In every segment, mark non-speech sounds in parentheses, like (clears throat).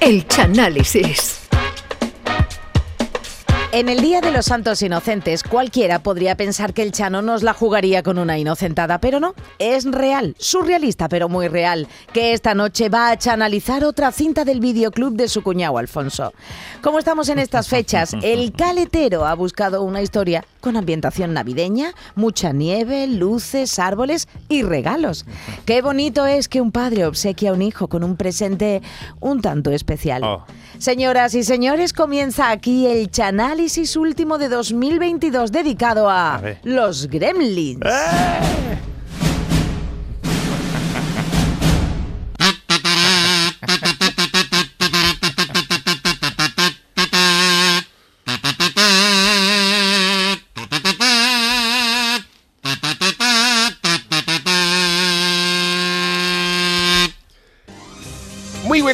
El Chanálisis. En el Día de los Santos Inocentes, cualquiera podría pensar que el Chano nos la jugaría con una inocentada, pero no, es real, surrealista pero muy real, que esta noche va a chanalizar otra cinta del videoclub de su cuñado Alfonso. Como estamos en estas fechas, el caletero ha buscado una historia con ambientación navideña, mucha nieve, luces, árboles y regalos. Qué bonito es que un padre obsequia a un hijo con un presente un tanto especial. Oh. Señoras y señores, comienza aquí el Chanálisis último de 2022 dedicado a, A los gremlins. Muy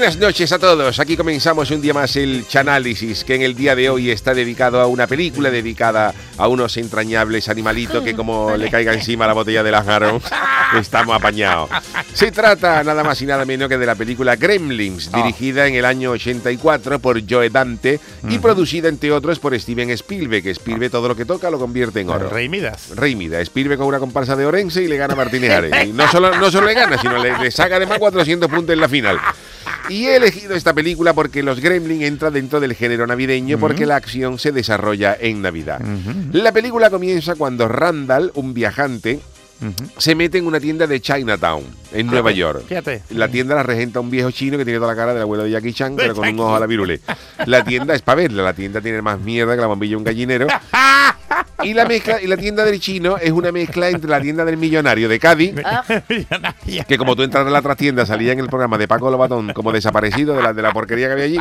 buenas noches a todos. Aquí comenzamos un día más el Chanálisis, que en el día de hoy está dedicado a una película dedicada a unos entrañables animalitos que como le caiga encima la botella de Lázaro, (laughs) (laughs) estamos apañados. Se trata nada más y nada menos que de la película Gremlins, dirigida en el año 84 por Joe Dante y producida entre otros por Steven Spielberg, que Spielberg todo lo que toca lo convierte en oro. Rey Midas. Rey Mida, Spielberg con una comparsa de Orense y le gana a Martínez Ares. Y no solo, no solo le gana, sino le, le saca además 400 puntos en la final. Y he elegido esta película porque Los Gremlins entra dentro del género navideño porque la acción se desarrolla en Navidad. La película comienza cuando Randall, un viajante, se mete en una tienda de Chinatown, en Nueva York. Fíjate. La tienda la regenta un viejo chino que tiene toda la cara del abuelo de Jackie Chan, pero con un ojo a la virule. La tienda es para verla, la tienda tiene más mierda que la bombilla de un gallinero. Y la mezcla, y la tienda del chino es una mezcla entre la tienda del millonario de Cádiz, (laughs) Millonaria. que como tú entras a la trastienda salía en el programa de Paco Lobatón como desaparecido de la, de la porquería que había allí.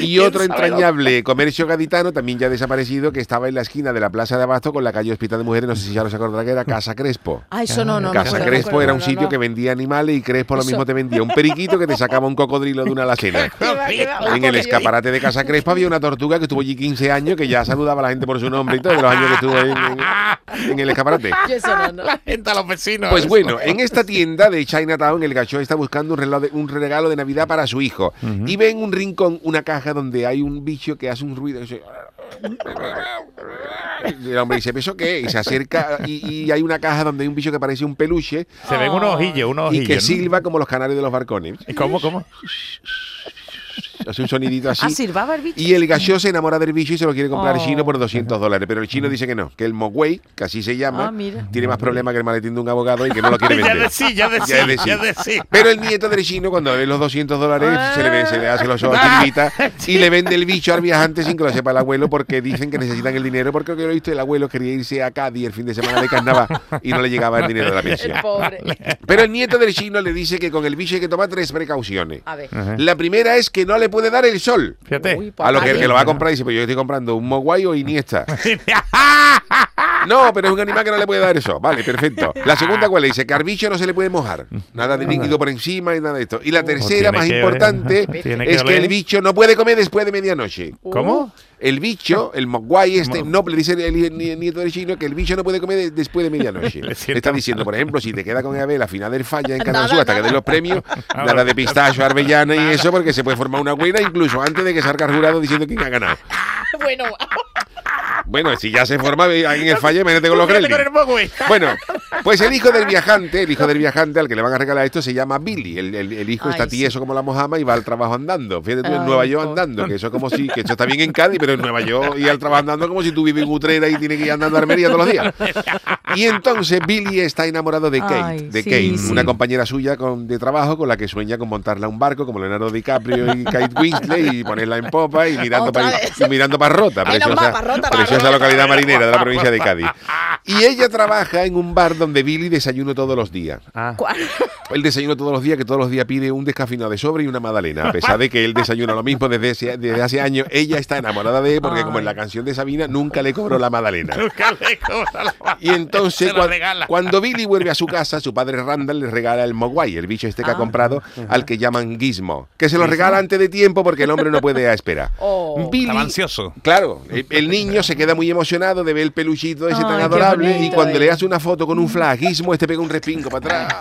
(laughs) Y otro ¿Quién sabe entrañable comercio gaditano, también ya desaparecido, que estaba en la esquina de la Plaza de Abasto con la calle Hospital de Mujeres, no sé si ya lo se acordará que era Casa Crespo. Ah, eso no, no. me Casa me Crespo acuerdo, era un no, sitio no. que vendía animales y Crespo lo Eso. mismo te vendía. Un periquito que te sacaba un cocodrilo de una alacena. (laughs) En el escaparate de Casa Crespo había una tortuga que estuvo allí 15 años, que ya saludaba a la gente por su nombre y todo, de los años que estuvo ahí en, en- en el escaparate. (laughs) Yo eso no, no. La gente a los vecinos. Pues bueno, en esta tienda de Chinatown, el gacho está buscando un, reloj de- un regalo de Navidad para su hijo. Y ve en un rincón una caja donde hay un bicho que hace un ruido. ese- El hombre dice, ¿eso qué? es?". Y se acerca y, y hay una caja donde hay un bicho que parece un peluche Se ven unos ojillos, unos y ojillos. que ¿no? silba como los canarios de los barcones. ¿Y ¿Cómo, cómo? Hace un sonidito así. Ah, silbaba el bicho. Y el gallo se enamora del bicho y se lo quiere comprar Oh. chino por 200 dólares. Pero el chino dice que no, que el Mogwai, que así se llama, Ah, mira. tiene más problemas que el maletín de un abogado y que no lo quiere (laughs) ya vender. ya de sí, Ya de sí. ya de sí. Pero el nieto del chino, cuando ve los 200 dólares, se, le ve, se le hace los ojos Ah, (laughs) y le vende el bicho al viajante sin que lo sepa el abuelo porque dicen que necesitan el dinero porque lo he visto, el abuelo quería irse a Cádiz el fin de semana de carnaval y no le llegaba el dinero de la (laughs) pensión. El pobre. Pero el nieto del chino le dice que con el bicho hay que tomar tres precauciones. A ver. La primera es que no le puede dar el sol. Fíjate. Uy, A lo que el que lo va a comprar dice, pues yo estoy comprando un Mogwai o Iniesta. (laughs) (laughs) No, pero es un animal que no le puede dar eso. Vale, perfecto. La segunda, ¿cuál es? Dice que al bicho no se le puede mojar. Nada de líquido por encima y nada de esto. Y la tercera, tiene más que- importante, que es que el bicho no puede comer después de medianoche. ¿Cómo? El bicho, el Mogwai este, no le dice el, el nieto del chino que el bicho no puede comer de- después de medianoche. (laughs) Le está diciendo, por ejemplo, si te queda con Abel a final del falla en Canal Sur hasta que den los premios, (laughs) nada de pistacho, arbellana y eso, porque se puede formar una buena incluso antes de que salga el jurado diciendo quién ha ganado. (laughs) Bueno, Bueno, si ya se forma en el fallo, imagínate con los gremlins. Bueno, pues el hijo del viajante, el hijo del viajante al que le van a regalar esto se llama Billy. El, el- el hijo Ay, está sí. tieso como la mojama y va al trabajo andando. Fíjate tú en Ay, Nueva York andando, que eso es como si, que eso está bien en Cádiz, pero en Nueva York y al trabajo andando como si tú vives en Utrera y tienes que ir andando a Almería todos los días. Y entonces Billy está enamorado de Kate, Ay, de sí, Kate, sí. una compañera suya con- de trabajo con la que sueña con montarla a un barco como Leonardo DiCaprio y Kate Winslet y ponerla en popa y mirando para vez. y mirando para Rota, Ay, no, preciosa, pa' Rota, pa' preciosa localidad marinera de la provincia de (laughs) Cádiz. Y ella trabaja en un bar donde Billy desayuna todos los días. Ah. ¿cuál? Él desayuna todos los días, que todos los días pide un descafeinado de sobre y una magdalena. A pesar de que él desayuna lo mismo desde, ese- desde hace años, ella está enamorada de él porque, como en la canción de Sabina, nunca le cobró la magdalena. Nunca le cobra la Y entonces, Se lo cuan- regala. cuando Billy vuelve a su casa, su padre Randall le regala el Mogwai, el bicho este que ha Ah. comprado, al que llaman Gizmo. Que se lo regala antes de tiempo porque el hombre no puede esperar. Oh. Billy, Estaba ansioso. Claro, el, el niño se queda muy emocionado de ver el peluchito ese Ay, tan adorable y cuando le hace una foto con un flagismo, este pega un respingo para atrás.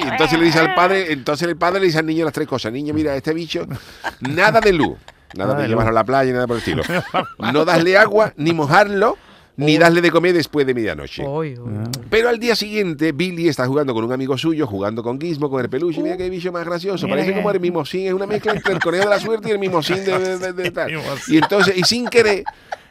Y entonces le dice al padre, entonces el padre le dice al niño las tres cosas. Niño, mira, este bicho, nada de luz. Nada de llevarlo a la playa, nada por el estilo. (laughs) No darle agua, ni mojarlo, ni darle de comer después de medianoche. Uy. Pero al día siguiente, Billy está jugando con un amigo suyo, jugando con Gizmo, con el peluche. Mira qué bicho más gracioso. Parece como el mimosín. Es una mezcla entre el conejo de la suerte y el mimosín de, de- de- de (laughs) tal. Y entonces, y sin querer,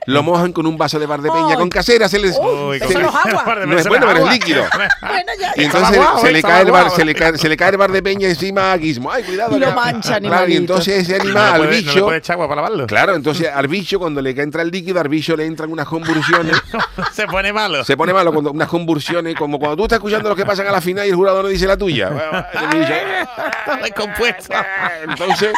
lo mojan con un vaso de bar de peña con casera. Se les, Uy, se les- no es agua. (laughs) No es bueno, pero es líquido. (laughs) Bueno, ya. Y entonces guau, se, le cae el bar, se, le cae, se le cae el bar de peña encima a Gizmo. Ay, cuidado. Y lo mancha, Claro, y entonces ese animal, al puede- No le bicho... puede echar agua para lavarlo. Claro, entonces al bicho cuando le entra el líquido, al bicho le entran unas convulsiones. (laughs) Se pone malo. Se pone malo cuando unas convulsiones, como cuando tú estás escuchando lo que pasan a la final y el jurado no dice la tuya. Bicho, Descompuesto. Entonces,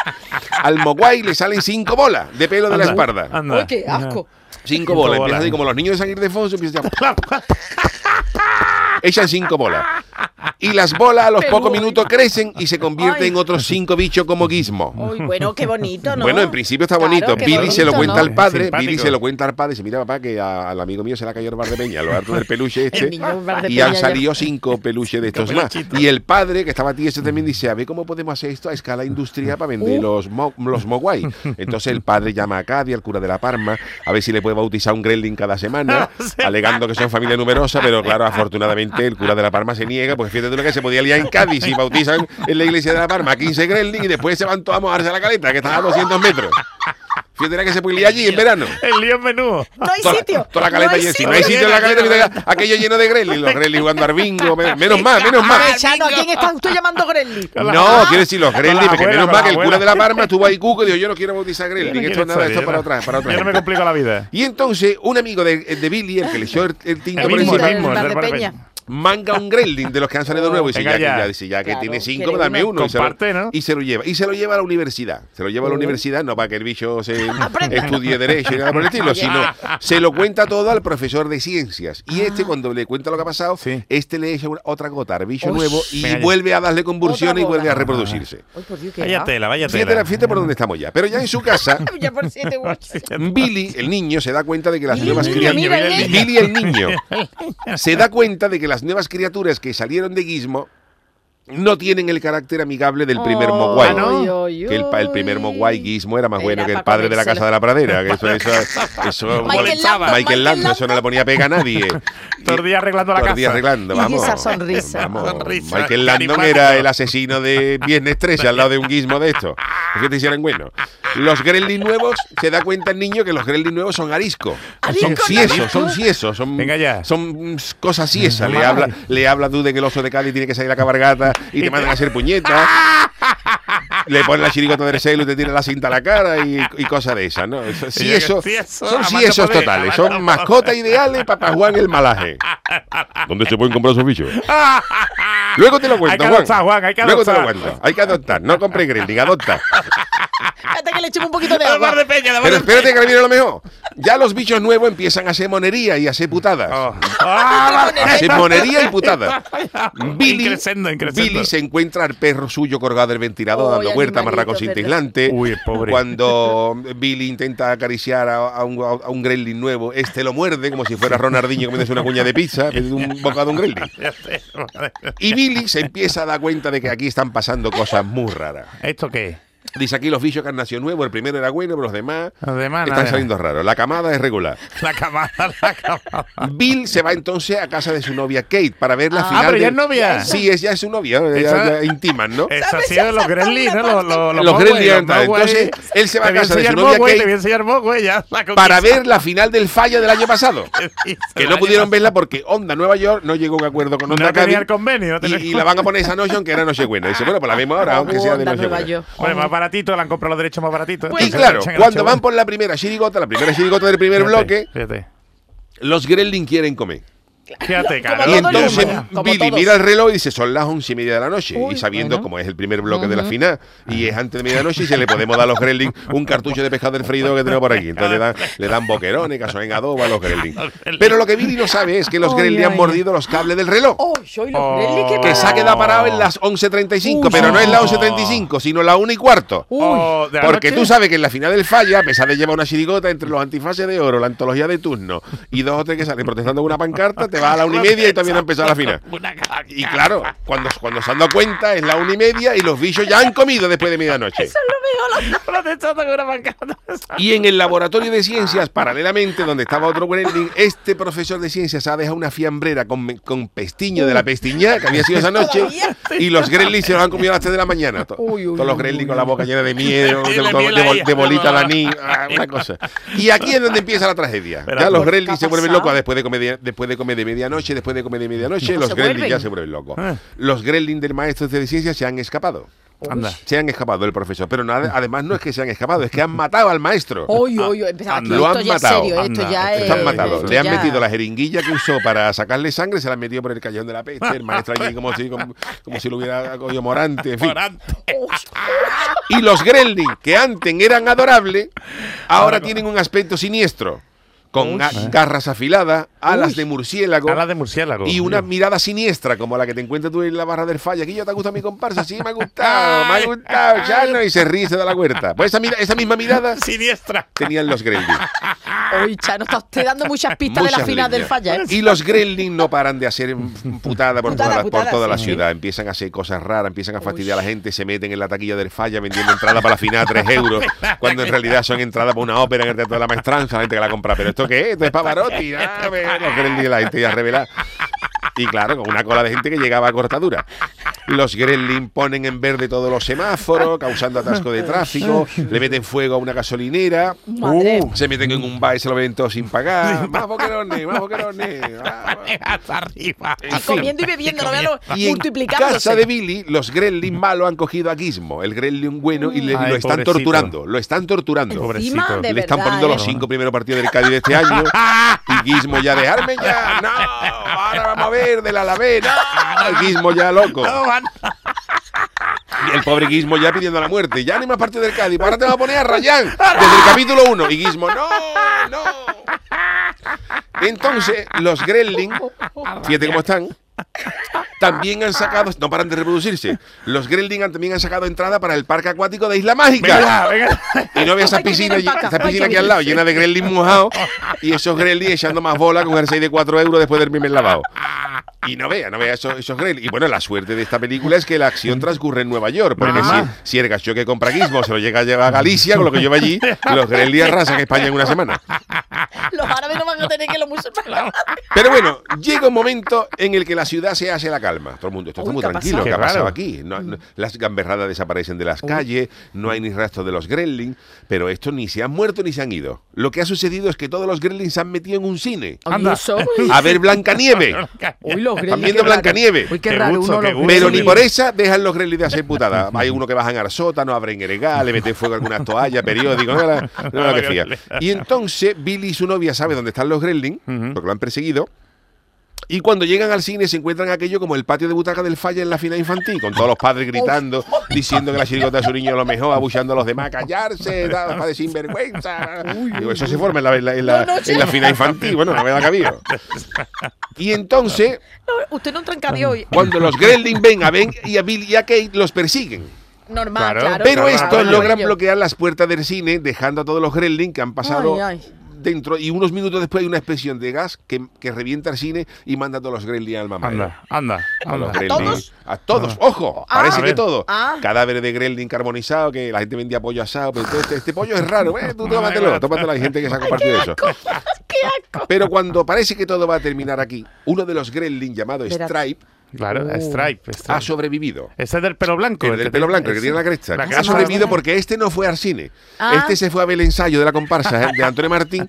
al Mogwai le salen cinco bolas de pelo de la espalda. anda. Uy, qué asco. Cinco bolas. Empieza así como los niños de San Ildefonso, empiezan. (laughs) Echan cinco bolas. Y las bolas a los pocos minutos crecen y se convierten Ay. en otros cinco bichos como Gizmo. Uy, bueno, qué bonito, ¿no? Bueno, en principio está bonito. Billy se lo cuenta ¿no? al padre. Billy se lo cuenta al padre. Dice, mira papá, que a- al amigo mío se le ha caído el bar de peña, lo harto del peluche este. De y han salido cinco peluches de estos más. Y el padre, que estaba tieso también, dice, a ver cómo podemos hacer esto a escala industrial para vender Uh. los, mo- los Mogwai. Entonces el padre llama a Cádiz, al cura de la Parma, a ver si le puede bautizar un gremlin cada semana, (laughs) alegando que son familia numerosa, pero claro, afortunadamente el cura de la Parma se niega, porque fíjate tú lo que se podía liar en Cádiz y bautizan en la iglesia de la Parma a 15 gremlin y después se van todos a mojarse a la caleta, que está a 200 metros. Fíjate la que se puede liar allí en verano. El lío es menudo. No hay Toda, sitio. toda la caleta no hay sitio. no hay sitio en la caleta, mira, aquello lleno de gremlin. Los gremlin jugando al bingo. men- Menos mal, menos Chano, ¿a quién está usted llamando la- No, quiero decir los la porque menos la que el cura de la Parma estuvo ahí cuco y dijo, yo no quiero bautizar no Esto es nada, esto saber, para otra, para otra Yo no me complico la vida. Y entonces, un amigo de, de Billy, el que le echó el, el tinto El por encima, manga un gremlin de los que han salido nuevos. Y dice, ya, que, ya. ya, dice, ya que Claro, tiene cinco, dame uno. Y se, lo, Comparte, ¿no? y se lo lleva. Y se lo lleva a la universidad. Se lo lleva a la universidad, no para que el bicho se estudie Derecho y nada por el estilo, (laughs) sino se lo cuenta todo al profesor de ciencias. Y este, cuando le cuenta lo que ha pasado, Sí. este le echa una- otra gota al bicho Uy. nuevo y vuelve a darle convulsiones y vuelve a reproducirse. Por Dios, Vaya va. tela, vaya tela. fíjate por dónde (laughs) estamos ya. Pero ya en su casa. (laughs) Billy, el niño, se da cuenta de que las nuevas criaturas. Billy, el niño, se da cuenta de que las nuevas criaturas que salieron de Gizmo no tienen el carácter amigable del primer Oh, Mogwai. Ah, ¿no? Que el, pa- el primer. Mogwai Gizmo era más Era bueno que el pa' padre de la casa de la pradera. Que eso, eso, (laughs) eso, Michael Landon, eso no le ponía pega a nadie. (laughs) Todo el día arreglando la Todo el día casa. arreglando, Y vamos. esa sonrisa. Vamos. Sonrisa, Michael Landon era el asesino de Viernes 13 al lado de un guismo de esto. Es que te hicieran bueno. Los Gremlin nuevos, se da cuenta el niño que los Gremlin nuevos son arisco. Son ¿Arisco, ciesos, son ciesos. Son, Venga ya. Son cosas ciesas. Le habla, le habla tú de que el oso de Cali tiene que salir a cabargata y te mandan a hacer puñetas. Le ponen la chirigota del celo y te tiran la cinta a la cara y, y cosas de esas, ¿no? Eso- Sí, son ciesos poder, totales. Son mascotas ideales para Juan el malaje. ¿Dónde se pueden comprar esos bichos? Luego (laughs) te lo cuento, Hay que Juan. adoptar, Juan, hay que Luego te lo cuento. Hay que adoptar. No compre Gremlin, adopta. Espérate que le echemos un poquito de agua. de Peña, Pero espérate que ahora viene lo mejor. Ya los bichos nuevos empiezan a hacer monería y a hacer putadas. Oh. Ah, A hacer monería y putadas. (laughs) Billy, Increscendo, increscendo. Billy se encuentra al perro suyo colgado del ventilador Uy, dando vueltas, animalito, marraco sin ¿verdad? aislante. Uy, el pobre. Cuando Billy intenta acariciar a, a un, a un gremlin nuevo, este lo muerde como si fuera Ronaldinho comiéndose una cuña de pizza, (laughs) de un bocado de un gremlin. (laughs) Y Billy se empieza a dar cuenta de que aquí están pasando cosas muy raras. ¿Esto qué? Dice aquí los bichos que han nacido nuevos, el primero era bueno, pero los demás Los demás, están nada. saliendo raros. La camada es regular. (laughs) La camada, la camada. Bill se va entonces a casa de su novia Kate para ver la Ah, final. pero ya de- es novia. Sí, es, ya es su novia, ya, Esa- ya intiman, ¿no? Eso ha sido los Gremlins, ¿no? Los, los, Los Mogwai, Gremlins, entonces, él se va a casa de su novia Kate Te voy a enseñar Mogwai, ya. la para ver la final del falla del año pasado. (laughs) Que no pudieron verla porque Onda Nueva York no llegó a un acuerdo con Onda No Cádiz el convenio. y, y la van a poner esa noche aunque era Nochebuena. Dice, bueno, pues la vemos ahora, aunque sea de Nochebuena. York. Bueno, más baratito, le han comprado los derechos más baratitos. Y Entonces, claro, echan el cuando van por la primera chirigota, la primera chirigota del primer Fíjate, bloque, Fíjate. los Gremlin quieren comer. Fíjate, Como claro. Y entonces Billy mira el reloj y dice, son las once y media de la noche. Uy, y sabiendo bueno. como es el primer bloque de la final y es antes de medianoche y se le podemos dar a los Gremlin un cartucho de pescado del freído que tenemos por aquí. Entonces le dan, le dan boquerones, caso en adobo a los Gremlin. Pero lo que Billy no sabe es que los Ay, Gremlin han mordido los cables del reloj. Oh, soy los Oh. Gremlins, qué Que se ha quedado parado en las 11.35, Uy, pero no es las no. 11.35, sino la 1 y cuarto. Uy. Oh, la Porque tú sabes que en la final del falla, a pesar de llevar una chirigota entre los antifaces de oro, la antología de turno y dos o tres que salen protestando con una pancarta, te vas a la una y media y no ha empezado la final. Y claro, cuando, cuando se han dado cuenta es la una y media y los bichos ya han comido después de medianoche. Lo (laughs) con una pancada. Y en el laboratorio de ciencias, paralelamente, donde estaba otro Gremlin, este profesor de ciencias ha dejado una fiambrera con, con pestiño de la pestiña que había sido esa noche y los Gremlins se los han comido a las 3 de la mañana. To- Uy, uy, Todos los Gremlins con la boca llena de miedo, (laughs) de, de- de bolita la ni, (laughs) ah, una cosa. Y aquí es donde empieza la tragedia. Ya los ¿qué Gremlins se vuelven locos después de comer de, después de comer de medianoche, después de comer de medianoche, ¿Cómo los Gremlins ya se vuelven locos. Ah. Los Gremlins del maestro de ciencias se han escapado. Anda. Se han escapado del profesor, pero nada, además no es que se han escapado, es que han matado al maestro. Uy, empezaba aquí. Anda. Lo Esto han matado. serio, esto Anda. ya es. Esto Le han ya- metido la jeringuilla que usó para sacarle sangre, se la han metido por el callejón de la peste. El maestro allí como si, como, como si lo hubiera cogido morante, en fin. Morante. Y los Gremlin, que antes eran adorables, ahora tienen un aspecto siniestro. Con ga- garras afiladas, alas de murciélago. Alas de murciélago. Y una mirada siniestra, como la que te encuentras tú en la barra del falla. Aquí yo te gusta mi comparsa, sí, me ha gustado, me ha gustado, Chano, y se ríe y se da la huerta. Pues esa, misma mirada (laughs) Siniestra. tenían los Gremlin. Uy, Chano, está usted dando muchas pistas de la final del líneas. falla. ¿eh? Y los Gremlin no paran de hacer putada por Putada, toda, la, putada, por toda la sí. ciudad. Empiezan a hacer cosas raras, empiezan a fastidiar a la gente, se meten en la taquilla del falla vendiendo entradas para la final a 3 euros, (laughs) cuando en realidad son entradas para una ópera en el Teatro de la Maestranza, la gente que la compra. ¿Pero esto qué es? Esto es Pavarotti. Ve, los Gremlin, la gente ya revela. Y claro, con una cola de gente que llegaba a cortadura. Los Gremlin ponen en verde todos los semáforos, causando atasco de tráfico, le meten fuego a una gasolinera, Madre. uh, se meten en un bar y se lo ven todo sin pagar. Más boquerones, más boquerones. (laughs) Hasta arriba. en fin. Comiendo y bebiendo, no vean lo- Y en multiplicándose. casa de Billy, los Gremlin malos han cogido a Gizmo, el Gremlin bueno, y, le- y Ay, lo están pobrecito. torturando. Lo están torturando. Pobrecito. Le están poniendo ¿eh? los cinco primeros partidos del Cádiz de este año. (laughs) Y Gizmo ya, dejarme ya. No, ahora vamos a ver del Alavés. No, el Gizmo ya loco. Y el pobre Gizmo ya pidiendo la muerte. Ya ni más partido del Cádiz. Ahora te va a poner a Rayán (laughs) desde el capítulo 1. Y Gizmo, no, no. Entonces, los Gremlin, fíjate cómo están. También han sacado, no paran de reproducirse. Los Gremlin han- también han sacado entrada para el parque acuático de Isla Mágica. Venga, venga. Y no ve esa piscina, esa piscina que aquí al lado, llena de Gremlin mojados. Y esos Gremlin echando más bola con el 6 de 4 euros después del primer lavado. Y no vea, no vea esos, esos. Y bueno, la suerte de esta película es que la acción transcurre en Nueva York. Porque Ah. si, si el gacho que compra Gizmo se lo llega a llevar a Galicia, con lo que lleva allí, los Gremlin arrasan España en una semana. Los árabes no van a tener que los musulmanes. Pero bueno, llega un momento en el que la ciudad se hace la calma. Todo el mundo, esto está Uy, muy ¿qué ha tranquilo. pasado? ¿Qué ha pasado raro. aquí? No- no- las gamberradas desaparecen de las calles, no hay ni rastro de los gremlins, pero estos ni se han muerto ni se han ido. Lo que ha sucedido es que todos los gremlins se han metido en un cine Anda. a ver Blancanieve. (laughs) Uy, los Están viendo qué raro. Blancanieves. Uy, qué Qué raro. gusto, uno qué los gusto. Pero ni por esa dejan los gremlins de hacer putada. Hay uno que bajan al sótano, abren el le meten fuego a algunas toallas, periódicos, no, la- no que fía. Y entonces Billy y su novia sabe dónde están los gremlins, porque lo han perseguido. Y cuando llegan al cine se encuentran aquello como el patio de butaca del falla en la final infantil, con todos los padres gritando, diciendo que la chirigota de su niño es lo mejor, abuchando a los demás, callarse, (laughs) padre sinvergüenza. Digo, eso se forma en la, en la- en la- No, no, sí. en la final infantil, bueno, no me da cabida. Y entonces, No, usted no entra en cabio hoy. cuando los Gremlins ven a Ben y a Bill y a Kate, los persiguen. Normal, Claro. claro. Pero claro, estos claro, logran bloquear las puertas del cine, dejando a todos los Gremlins que han pasado Ay, ay. Dentro. Y unos minutos después hay una expresión de gas que, que revienta el cine y manda a todos los Gremlins al mamá. Anda, anda, A los anda. Gremlins. todos? A todos, ojo, Ah. parece A que todo. Ah. Cadáveres de Gremlin carbonizado, que la gente vendía pollo asado, pero entonces este, este pollo es raro, eh, tú tómatelo, tómatelo, hay gente que se ha compartido eso. ¡Qué asco! Pero cuando parece que todo va a terminar aquí, uno de los Gremlin llamado. Stripe Claro, Uh. Stripe. Stripe. ha sobrevivido. Ese es del pelo blanco. El del pelo blanco, el que tiene la cresta. La ha sobrevivido porque este no fue al cine. Ah. Este se fue a ver el ensayo de la comparsa eh, de Antonio Martín.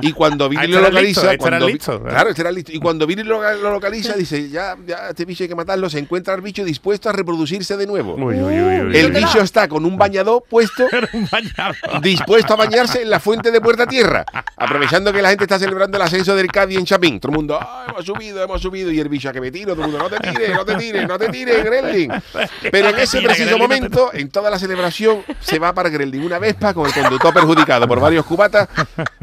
Y cuando Billy Ah, lo este era localiza, listo, este claro, este era listo. Y cuando Billy lo, lo localiza, dice, ya, ya, este bicho hay que matarlo, se encuentra el bicho dispuesto a reproducirse de nuevo. Uy, uy, uy, uy, uy. el ¿dónde bicho está con un bañador puesto, (laughs) Un dispuesto a bañarse en la fuente de Puerta Tierra, aprovechando que la gente está celebrando el ascenso del Cádiz en Chapín. Todo el mundo, "Ah, hemos subido, hemos subido, y el bicho a que me tiro, todo el mundo, no te tires, no te tires, no te tires, Gremlin. (laughs) Pero en ese preciso momento, en toda la celebración, se va para Gremlin una Vespa con el conductor perjudicado por varios cubatas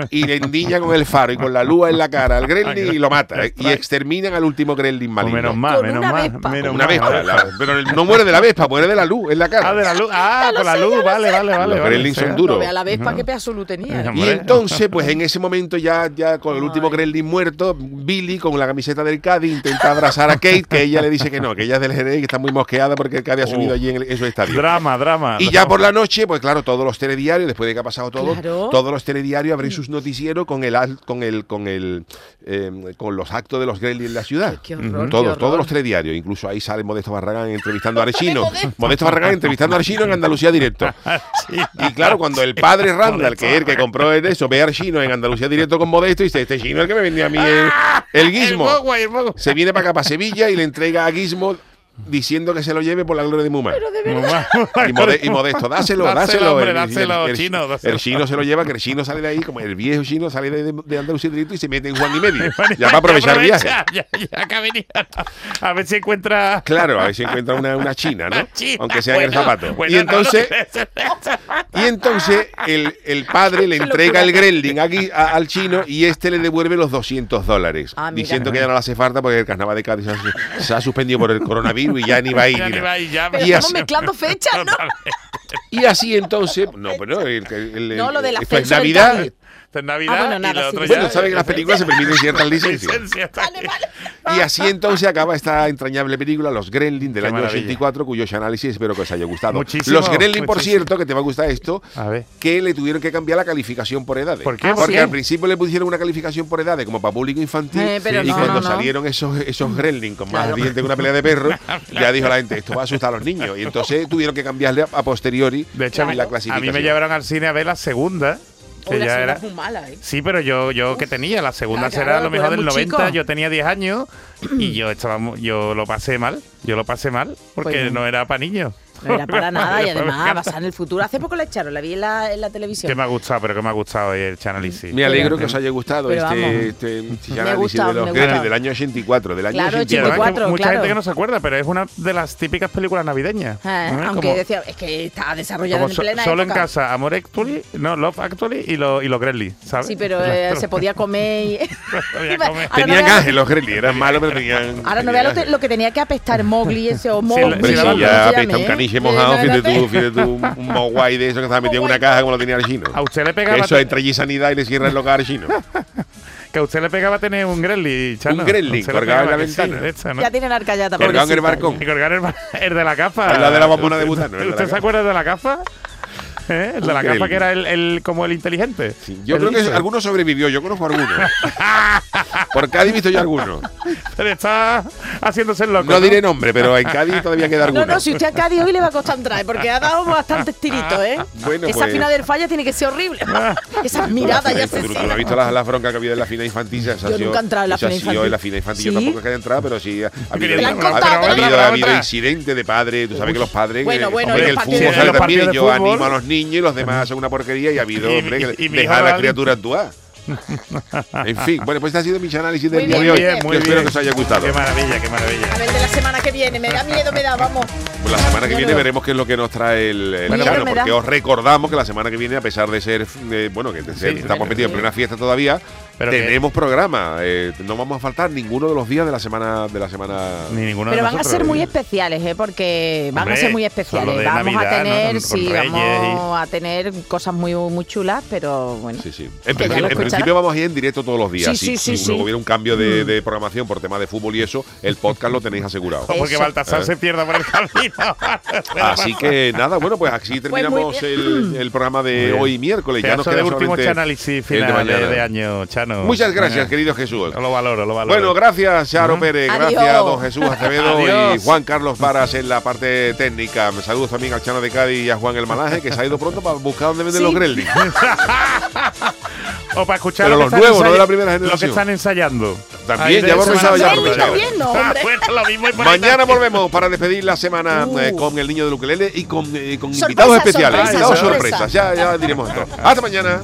y el niño con el faro y con la luz en la cara al gremlin y lo mata. ¿eh? Y exterminan al último gremlin maligno. menos mal, menos una mal. vespa. menos Una mal. vespa, la- pero no muere de la vespa, muere de la luz en la cara. Ah, de la luz. Ah, con la luz. Vale, vale, vale. Los vale, gremlins son duros. No vea la Vespa, qué pedazo luz tenía. Y entonces, pues en ese momento ya, ya con el último. Gremlin muerto, Billy con la camiseta del Cádiz intenta abrazar a Kate, que ella le dice que no, que ella es del Jerez, que está muy mosqueada porque el Cádiz ha subido Uh. allí en, el- en su estadio. Drama, drama. Y ya por la noche, pues claro, todos los telediarios, después de que ha pasado todo, Claro. todos los telediarios abren sus noticieros con el con el con el eh, con los actos de los Gremlins en la ciudad. Qué horror, qué Todos, horror. todos los telediarios, incluso ahí sale Modesto Barragán entrevistando a (laughs) Arechino. Modesto Barragán entrevistando a Arechino en Andalucía directo. (laughs) Sí. Y claro, cuando el padre (laughs) Randall, que es el que compró el eso, ve a Archino en Andalucía directo con Modesto y dice, este chino es el que me vendía a mí el, el guismo. El el Mogwai. Se viene para acá, para Sevilla, y le entrega a Guismo diciendo que se lo lleve por la gloria de Muma. Y, Mode- y Modesto, dáselo, Dáselo, dáselo. hombre, El- dáselo, el, chino, dáselo. el chino se lo lleva, que el chino sale de ahí, como el viejo chino sale de, de Andalucía y se mete en Juan y medio. (laughs) Ya para aprovechar el viaje. Ya, ya que venido. A ver si encuentra. Claro, a ver si encuentra una, una china, ¿no? (laughs) China. Aunque sea en el zapato. bueno, y entonces, no, y entonces el, el padre le (laughs) entrega el gremlin aquí a- al chino y este le devuelve los 200 dólares, Ah, diciendo que ya no le hace falta porque el carnaval de Cádiz se ha, se ha suspendido por el coronavirus y ya ni va a (laughs) ir. Ya va y ya. Pero Y estamos así- mezclando fechas, ¿no? (laughs) Y así entonces, no, pero el, el- el- No, lo del esto es ascenso del Navidad. Es Navidad Ah, bueno, y nada, lo sí, otro sí. ya. Bueno, sabe que las películas se permiten ciertas (laughs) licencias. Aquí. Y así entonces acaba esta entrañable película, Los Gremlins del Qué año maravilla. 84, cuyos análisis espero que os haya gustado. Muchísimo, Los Gremlins, por cierto, que te va a gustar esto, A ver. que le tuvieron que cambiar la calificación por edades. ¿Por qué? Ah, ¿Por Porque sí. al principio le pusieron una calificación por edades como para público infantil Eh, pero y no, cuando no, no. salieron esos, esos gremlins con más Claro. dientes que una pelea de perros, (laughs) ya dijo la gente, esto va a asustar a los niños. Y entonces tuvieron que cambiarle a, a posteriori De hecho, a mí- la a clasificación. mí me llevaron al cine a ver la segunda. Que la ya era. es muy mala, ¿eh? Sí, pero yo, yo que tenía, la segunda claro, será a lo mejor del muy 90, chico. yo tenía 10 años y (clears throat) yo estaba yo lo pasé mal, yo lo pasé mal porque Pues no era para niños. No era para (laughs) nada y además (laughs) basada en el futuro. Hace poco la echaron, la vi en la, en la televisión. Que me ha gustado, pero que me ha gustado el análisis. Me alegro que os haya gustado Pero este, este, este Me ha análisis gustado, de los gustado. del año 84, del año Claro, Y además que 84, mucha claro. gente que no se acuerda, pero es una de las típicas películas navideñas. Ah, aunque Como- decía, es que está desarrollada en plena solo en casa, Amor Actually, no, Love Actually y los y los Gremlins, ¿sabes? Sí, pero eh, se podía comer y... (laughs) Tenían ángel los Gremlins, eran malos, pero tenían. Ahora no vea lo, lo que tenía que apestar Mowgli ese o Sí, Mowgli. la- Hombre, sí, sí, la ¿cómo ya se apesta un caniche Eh, mojado, fíjate tú, fíjate tú, un, un mogwai de eso que estaba metido en una caja como lo tenía el chino. A usted le Que pegaba eso entra allí sanidad y le cierra el local al chino. (laughs) que a usted le pegaba tener un Gremlin, Chano. Un Gremlin usted colgado en la sí, ventana. de esa, ¿no? Ya tienen arcallata, Colgado en el. Y colgar el, (laughs) el de la gafa. Lado de la bombona de butano, la ¿Usted se acuerda de la gafa? ¿Eh? El de la gafa que era el, el- como el inteligente. Yo El creo que alguno sobrevivió, yo conozco algunos. (laughs) Por Cádiz he visto yo algunos. Pero está haciéndose el loco. No diré nombre, pero en Cádiz todavía queda No, alguno. no, si usted a Cádiz hoy le va a costar entrar, porque ha dado bastantes tiritos, ¿eh? Bueno, Esa pues- final del falla tiene que ser horrible. (laughs) Esas miradas ya se ¿Tú, tú no has visto la, la bronca que ha habido en la fina infantil? Yo nunca he entrado en la esa ha fina sido infantil. en la fina infantil. Yo ¿Sí? tampoco he entrar, pero sí ha habido, ¿Te la ha- habido, ha incidentes de padres. Tú sabes que los padres. Bueno, que, bueno, que el fútbol sale también. Yo animo a los niños y los demás son una porquería y ha habido, Y- hombre, que y- y mi dejar a la criatura actuar. En fin, bueno, pues este ha sido mi análisis del Muy día bien, de hoy. bien, muy espero bien. que os haya gustado. Qué maravilla, qué maravilla. A ver, de la semana que viene, me da miedo, me da, vamos. Pues la semana que viene veremos qué es lo que nos trae el, el Bueno, Chano, me da- porque os recordamos que la semana que viene, a pesar de ser, eh, bueno, que de ser- Sí, estamos metidos en plena fiesta todavía, Pero que- tenemos programa. eh, no vamos a faltar ninguno de los días de la semana de la semana. Ni ninguno Pero de van a ser muy especiales, ¿eh? Porque van a ser muy especiales. Vamos Navidad, a tener, ¿no? Sí, vamos a tener cosas muy, muy chulas, pero bueno. Sí, sí. En, principio, en vamos a ir en directo todos los días. Sí, sí, Si sí, luego sí. hubiera un cambio de, de programación por tema de fútbol y eso, el podcast lo tenéis asegurado. O porque. Baltasar Eh. se pierda por el camino. (laughs) (laughs) Así que nada, bueno, pues así muy terminamos el, el programa de hoy miércoles. Ya nos queda de último análisis el de final de, mañana. de Muchas gracias, Venga. querido Jesús. Lo valoro, lo valoro. Bueno, gracias, Charo Pérez. Adiós. Gracias, don Jesús Acevedo y. Juan Carlos Varas en la parte técnica. Me saludos también al Chano de Cádiz y a Juan el Malaje, que se ha ido pronto para buscar dónde venden Sí. los gremlins. (laughs) o para escuchar Pero lo los que nuevos, no de la primera Lo que generación. están ensayando. También, Ahí ya de hemos pensado ya (laughs) ahí Mañana volvemos para despedir la semana Uh. eh, con el niño del ukelele y con, eh, con Sorpresa, invitados especiales, sorpresa, invitados sorpresa. sorpresas. Ya, ya diremos esto. Hasta mañana.